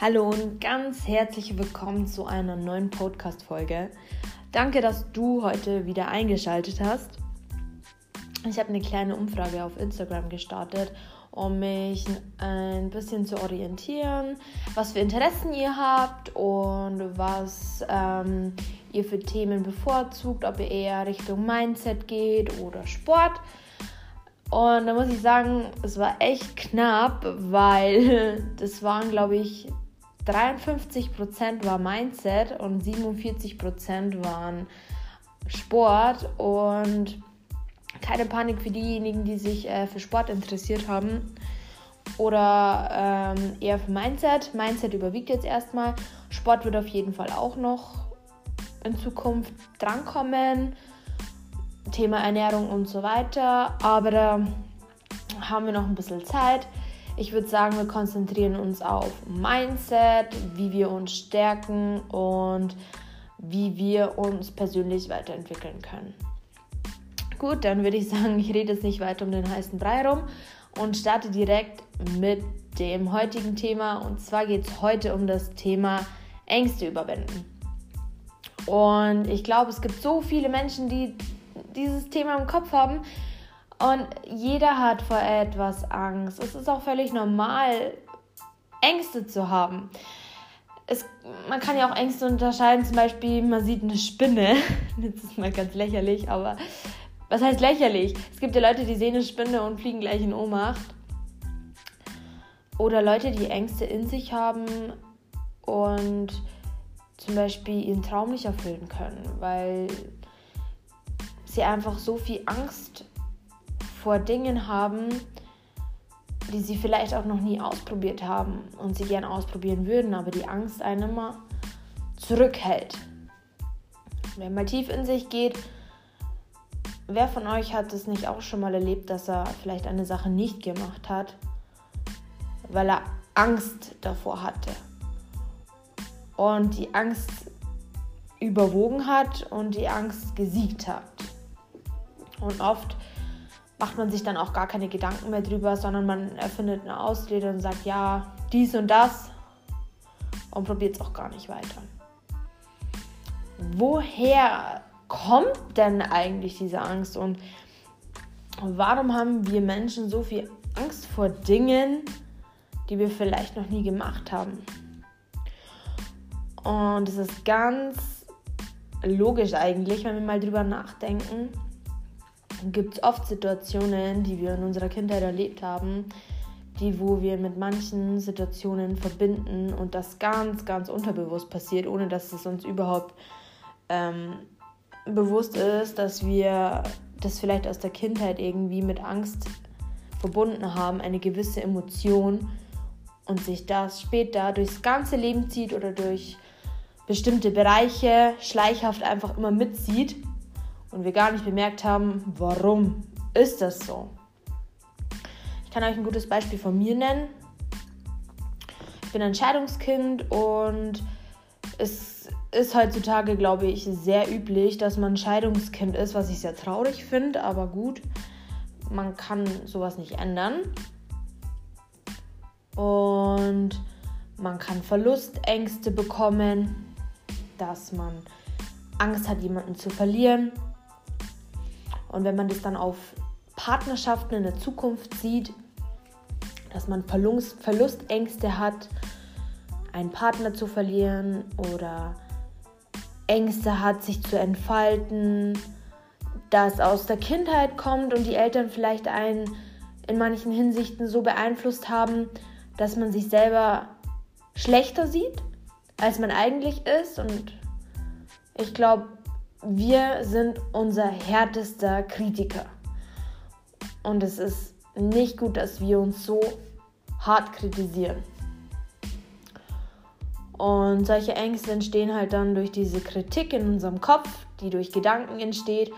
Hallo und ganz herzlich willkommen zu einer neuen Podcast-Folge. Danke, dass du heute wieder eingeschaltet hast. Ich habe eine kleine Umfrage auf Instagram gestartet, um mich ein bisschen zu orientieren, was für Interessen ihr habt und was ähm, ihr für Themen bevorzugt, ob ihr eher Richtung Mindset geht oder Sport. Und da muss ich sagen, es war echt knapp, weil das waren, glaube ich, 53% war Mindset und 47% waren Sport. Und keine Panik für diejenigen, die sich äh, für Sport interessiert haben oder ähm, eher für Mindset. Mindset überwiegt jetzt erstmal. Sport wird auf jeden Fall auch noch in Zukunft drankommen. Thema Ernährung und so weiter. Aber da haben wir noch ein bisschen Zeit. Ich würde sagen, wir konzentrieren uns auf Mindset, wie wir uns stärken und wie wir uns persönlich weiterentwickeln können. Gut, dann würde ich sagen, ich rede jetzt nicht weiter um den heißen Brei rum und starte direkt mit dem heutigen Thema. Und zwar geht es heute um das Thema Ängste überwinden. Und ich glaube, es gibt so viele Menschen, die dieses Thema im Kopf haben, und jeder hat vor etwas Angst. Es ist auch völlig normal, Ängste zu haben. Es, man kann ja auch Ängste unterscheiden, zum Beispiel, man sieht eine Spinne. Das ist mal ganz lächerlich, aber was heißt lächerlich? Es gibt ja Leute, die sehen eine Spinne und fliegen gleich in Ohnmacht. Oder Leute, die Ängste in sich haben und zum Beispiel ihren Traum nicht erfüllen können, weil sie einfach so viel Angst vor Dingen haben, die sie vielleicht auch noch nie ausprobiert haben und sie gerne ausprobieren würden, aber die Angst einen immer zurückhält. Wenn man tief in sich geht, wer von euch hat es nicht auch schon mal erlebt, dass er vielleicht eine Sache nicht gemacht hat, weil er Angst davor hatte und die Angst überwogen hat und die Angst gesiegt hat. Und oft macht man sich dann auch gar keine Gedanken mehr drüber, sondern man erfindet eine Ausrede und sagt, ja, dies und das und probiert es auch gar nicht weiter. Woher kommt denn eigentlich diese Angst und warum haben wir Menschen so viel Angst vor Dingen, die wir vielleicht noch nie gemacht haben? Und es ist ganz logisch eigentlich, wenn wir mal drüber nachdenken gibt es oft Situationen, die wir in unserer Kindheit erlebt haben, die wo wir mit manchen Situationen verbinden und das ganz, ganz unterbewusst passiert, ohne dass es uns überhaupt ähm, bewusst ist, dass wir das vielleicht aus der Kindheit irgendwie mit Angst verbunden haben, eine gewisse Emotion und sich das später durchs ganze Leben zieht oder durch bestimmte Bereiche schleichhaft einfach immer mitzieht und wir gar nicht bemerkt haben, warum ist das so. Ich kann euch ein gutes Beispiel von mir nennen. Ich bin ein Scheidungskind und es ist heutzutage, glaube ich, sehr üblich, dass man Scheidungskind ist, was ich sehr traurig finde, aber gut, man kann sowas nicht ändern. Und man kann Verlustängste bekommen, dass man Angst hat, jemanden zu verlieren. Und wenn man das dann auf Partnerschaften in der Zukunft sieht, dass man Verlust, Verlustängste hat, einen Partner zu verlieren oder Ängste hat, sich zu entfalten, das aus der Kindheit kommt und die Eltern vielleicht einen in manchen Hinsichten so beeinflusst haben, dass man sich selber schlechter sieht, als man eigentlich ist. Und ich glaube, wir sind unser härtester Kritiker. Und es ist nicht gut, dass wir uns so hart kritisieren. Und solche Ängste entstehen halt dann durch diese Kritik in unserem Kopf, die durch Gedanken entsteht.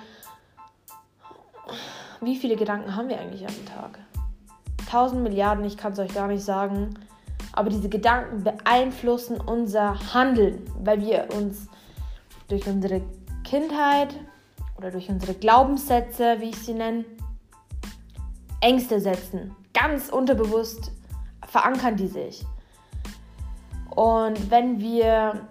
Wie viele Gedanken haben wir eigentlich am Tag? Tausend Milliarden, ich kann es euch gar nicht sagen. Aber diese Gedanken beeinflussen unser Handeln, weil wir uns durch unsere Kindheit oder durch unsere Glaubenssätze, wie ich sie nenne, Ängste setzen. Ganz unterbewusst verankern die sich. Und wenn wir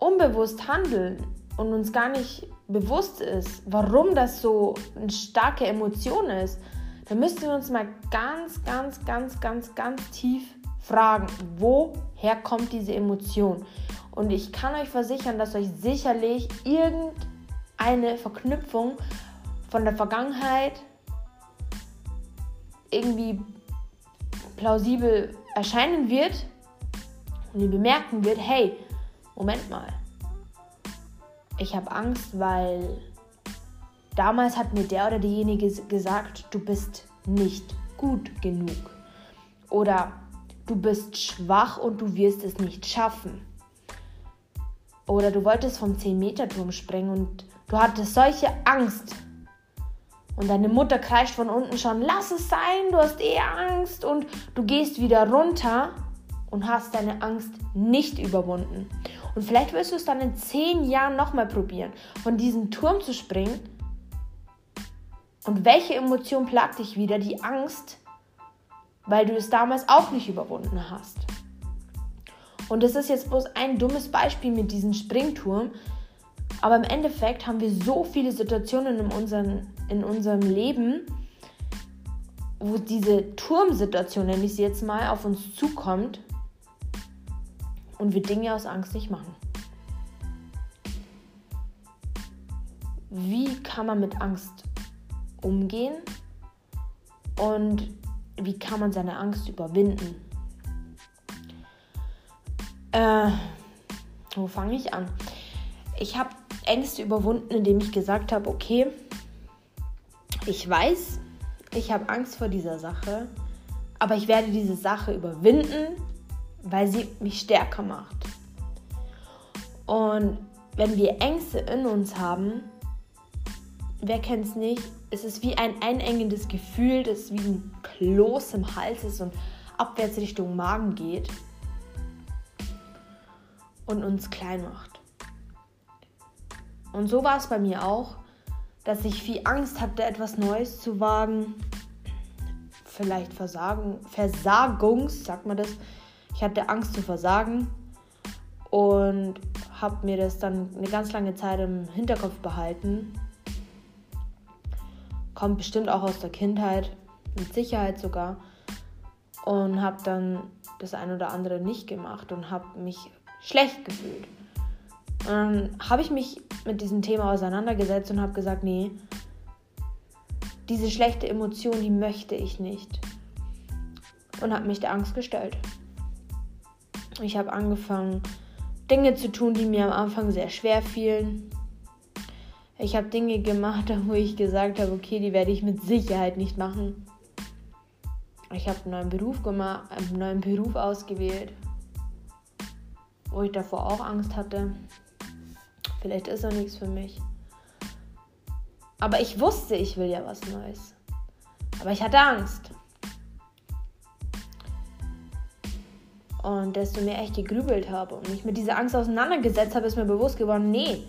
unbewusst handeln und uns gar nicht bewusst ist, warum das so eine starke Emotion ist, dann müssten wir uns mal ganz, ganz, ganz, ganz, ganz tief fragen, woher kommt diese Emotion? Und ich kann euch versichern, dass euch sicherlich irgendeine Verknüpfung von der Vergangenheit irgendwie plausibel erscheinen wird und ihr bemerken wird, hey, Moment mal, ich habe Angst, weil damals hat mir der oder diejenige gesagt, du bist nicht gut genug. Oder du bist schwach und du wirst es nicht schaffen. Oder du wolltest vom 10-Meter-Turm springen und du hattest solche Angst. Und deine Mutter kreischt von unten schon, lass es sein, du hast eh Angst. Und du gehst wieder runter und hast deine Angst nicht überwunden. Und vielleicht wirst du es dann in 10 Jahren nochmal probieren, von diesem Turm zu springen. Und welche Emotion plagt dich wieder? Die Angst, weil du es damals auch nicht überwunden hast. Und das ist jetzt bloß ein dummes Beispiel mit diesem Springturm. Aber im Endeffekt haben wir so viele Situationen in, unseren, in unserem Leben, wo diese Turmsituation, nenne ich sie jetzt mal, auf uns zukommt und wir Dinge aus Angst nicht machen. Wie kann man mit Angst umgehen und wie kann man seine Angst überwinden? Äh, wo fange ich an? Ich habe Ängste überwunden, indem ich gesagt habe, okay, ich weiß, ich habe Angst vor dieser Sache, aber ich werde diese Sache überwinden, weil sie mich stärker macht. Und wenn wir Ängste in uns haben, wer kennt es nicht, es ist wie ein einengendes Gefühl, das wie ein Kloß im Hals ist und abwärts Richtung Magen geht und uns klein macht. Und so war es bei mir auch, dass ich viel Angst hatte, etwas Neues zu wagen. Vielleicht Versagen, Versagungs, sagt man das. Ich hatte Angst zu versagen und habe mir das dann eine ganz lange Zeit im Hinterkopf behalten. Kommt bestimmt auch aus der Kindheit, mit Sicherheit sogar. Und habe dann das ein oder andere nicht gemacht und habe mich schlecht gefühlt. Und dann habe ich mich mit diesem Thema auseinandergesetzt und habe gesagt, nee, diese schlechte Emotion, die möchte ich nicht. Und habe mich der Angst gestellt. Ich habe angefangen, Dinge zu tun, die mir am Anfang sehr schwer fielen. Ich habe Dinge gemacht, wo ich gesagt habe, okay, die werde ich mit Sicherheit nicht machen. Ich habe einen neuen Beruf gemacht, einen neuen Beruf ausgewählt, wo ich davor auch Angst hatte. Vielleicht ist er nichts für mich. Aber ich wusste, ich will ja was Neues. Aber ich hatte Angst. Und desto mehr ich gegrübelt habe und mich mit dieser Angst auseinandergesetzt habe, ist mir bewusst geworden, nee.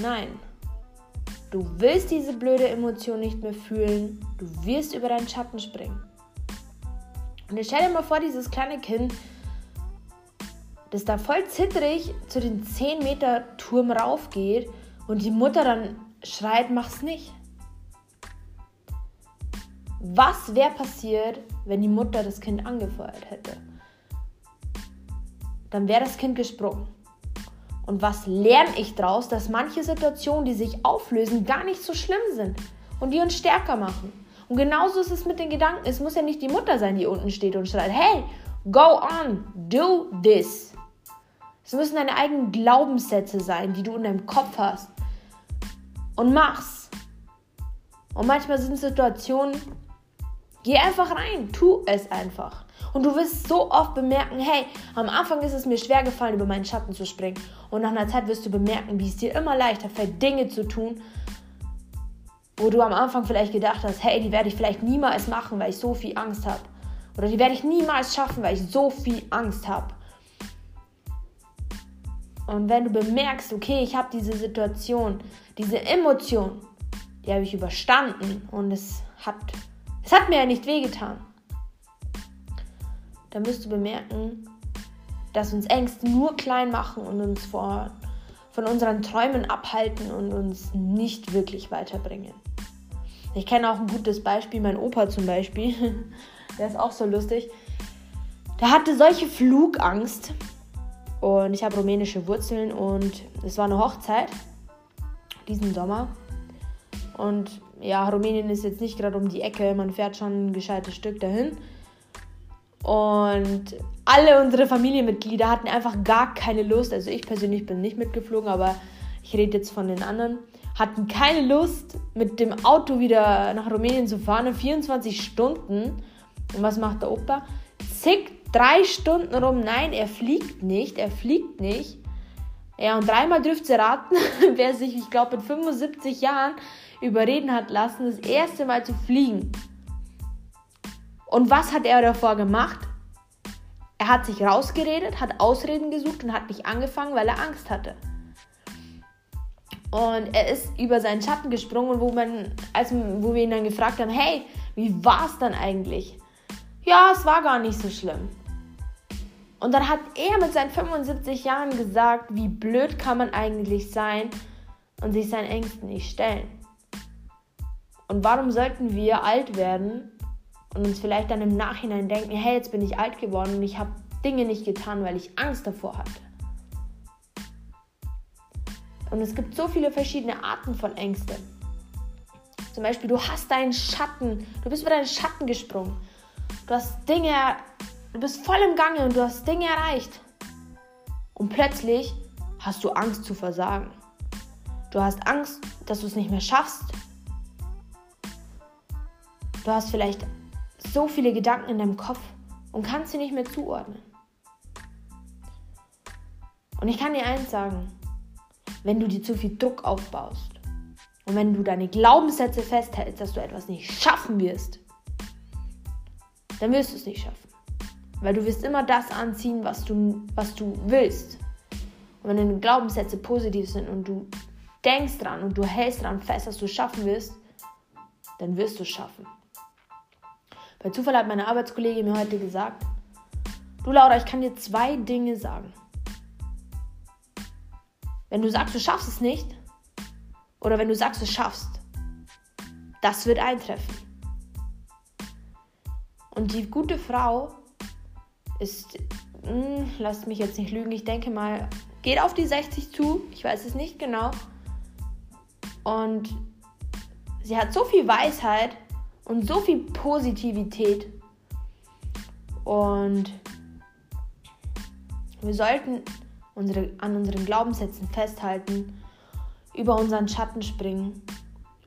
Nein. Du willst diese blöde Emotion nicht mehr fühlen. Du wirst über deinen Schatten springen. Und jetzt stell dir mal vor, dieses kleine Kind, das da voll zittrig zu den 10 Meter Turm raufgeht und die Mutter dann schreit, mach's nicht. Was wäre passiert, wenn die Mutter das Kind angefeuert hätte? Dann wäre das Kind gesprungen. Und was lerne ich daraus, dass manche Situationen, die sich auflösen, gar nicht so schlimm sind und die uns stärker machen. Und genauso ist es mit den Gedanken. Es muss ja nicht die Mutter sein, die unten steht und schreit, hey, go on, do this. Es müssen deine eigenen Glaubenssätze sein, die du in deinem Kopf hast. Und mach's. Und manchmal sind Situationen, Geh einfach rein, tu es einfach. Und du wirst so oft bemerken, hey, am Anfang ist es mir schwer gefallen, über meinen Schatten zu springen. Und nach einer Zeit wirst du bemerken, wie es dir immer leichter fällt, Dinge zu tun, wo du am Anfang vielleicht gedacht hast, hey, die werde ich vielleicht niemals machen, weil ich so viel Angst habe. Oder die werde ich niemals schaffen, weil ich so viel Angst habe. Und wenn du bemerkst, okay, ich habe diese Situation, diese Emotion, die habe ich überstanden und es hat es hat mir ja nicht wehgetan. dann wirst du bemerken, dass uns Ängste nur klein machen und uns vor, von unseren Träumen abhalten und uns nicht wirklich weiterbringen. Ich kenne auch ein gutes Beispiel, mein Opa zum Beispiel, der ist auch so lustig. Der hatte solche Flugangst und ich habe rumänische Wurzeln und es war eine Hochzeit diesen Sommer. Und ja, Rumänien ist jetzt nicht gerade um die Ecke, man fährt schon ein gescheites Stück dahin. Und alle unsere Familienmitglieder hatten einfach gar keine Lust. Also ich persönlich bin nicht mitgeflogen, aber ich rede jetzt von den anderen. Hatten keine Lust, mit dem Auto wieder nach Rumänien zu fahren, 24 Stunden. Und was macht der Opa? Zickt drei Stunden rum. Nein, er fliegt nicht, er fliegt nicht. Ja, und dreimal dürft ihr raten, wer sich, ich glaube, mit 75 Jahren überreden hat lassen, das erste Mal zu fliegen. Und was hat er davor gemacht? Er hat sich rausgeredet, hat Ausreden gesucht und hat nicht angefangen, weil er Angst hatte. Und er ist über seinen Schatten gesprungen, wo, man, als, wo wir ihn dann gefragt haben, hey, wie war es dann eigentlich? Ja, es war gar nicht so schlimm. Und dann hat er mit seinen 75 Jahren gesagt, wie blöd kann man eigentlich sein und sich seinen Ängsten nicht stellen. Und warum sollten wir alt werden und uns vielleicht dann im Nachhinein denken, hey, jetzt bin ich alt geworden und ich habe Dinge nicht getan, weil ich Angst davor hatte. Und es gibt so viele verschiedene Arten von Ängsten. Zum Beispiel, du hast deinen Schatten, du bist über deinen Schatten gesprungen. Du hast Dinge, du bist voll im Gange und du hast Dinge erreicht. Und plötzlich hast du Angst zu versagen. Du hast Angst, dass du es nicht mehr schaffst. Du hast vielleicht so viele Gedanken in deinem Kopf und kannst sie nicht mehr zuordnen. Und ich kann dir eins sagen, wenn du dir zu viel Druck aufbaust und wenn du deine Glaubenssätze festhältst, dass du etwas nicht schaffen wirst, dann wirst du es nicht schaffen. Weil du wirst immer das anziehen, was du, was du willst. Und wenn deine Glaubenssätze positiv sind und du denkst dran und du hältst dran fest, dass du es schaffen wirst, dann wirst du es schaffen. Bei Zufall hat meine Arbeitskollegin mir heute gesagt, du Laura, ich kann dir zwei Dinge sagen. Wenn du sagst, du schaffst es nicht, oder wenn du sagst, du schaffst, das wird eintreffen. Und die gute Frau ist, mh, hm, lasst mich jetzt nicht lügen, ich denke mal, geht auf die 60 zu, ich weiß es nicht genau. Und sie hat so viel Weisheit, und so viel Positivität. Und wir sollten unsere, an unseren Glaubenssätzen festhalten, über unseren Schatten springen.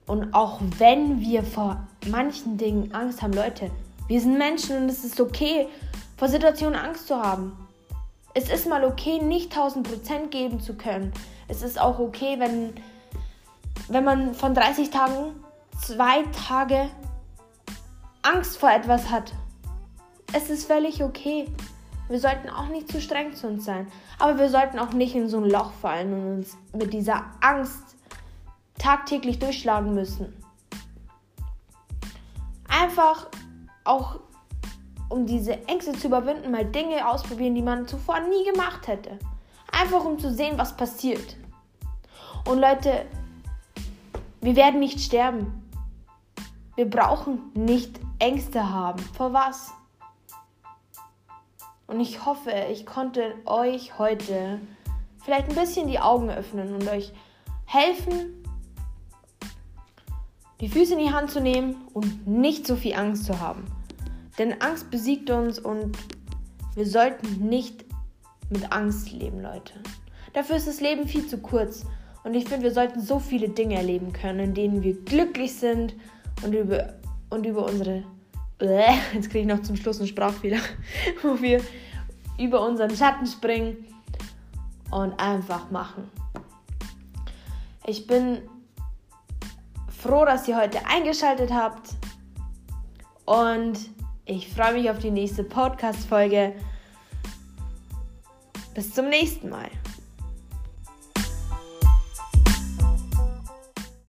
Und auch wenn wir vor manchen Dingen Angst haben, Leute, wir sind Menschen und es ist okay, vor Situationen Angst zu haben. Es ist mal okay, nicht 1000% geben zu können. Es ist auch okay, wenn, wenn man von 30 Tagen zwei Tage Angst vor etwas hat. Es ist völlig okay. Wir sollten auch nicht zu streng zu uns sein. Aber wir sollten auch nicht in so ein Loch fallen und uns mit dieser Angst tagtäglich durchschlagen müssen. Einfach auch, um diese Ängste zu überwinden, mal Dinge ausprobieren, die man zuvor nie gemacht hätte. Einfach um zu sehen, was passiert. Und Leute, wir werden nicht sterben. Wir brauchen nicht Ängste haben. Vor was? Und ich hoffe, ich konnte euch heute vielleicht ein bisschen die Augen öffnen und euch helfen, die Füße in die Hand zu nehmen und nicht so viel Angst zu haben. Denn Angst besiegt uns und wir sollten nicht mit Angst leben, Leute. Dafür ist das Leben viel zu kurz. Und ich finde, wir sollten so viele Dinge erleben können, in denen wir glücklich sind und über, und über unsere. Jetzt kriege ich noch zum Schluss einen Sprachfehler, wo wir über unseren Schatten springen und einfach machen. Ich bin froh, dass ihr heute eingeschaltet habt und ich freue mich auf die nächste Podcast-Folge. Bis zum nächsten Mal.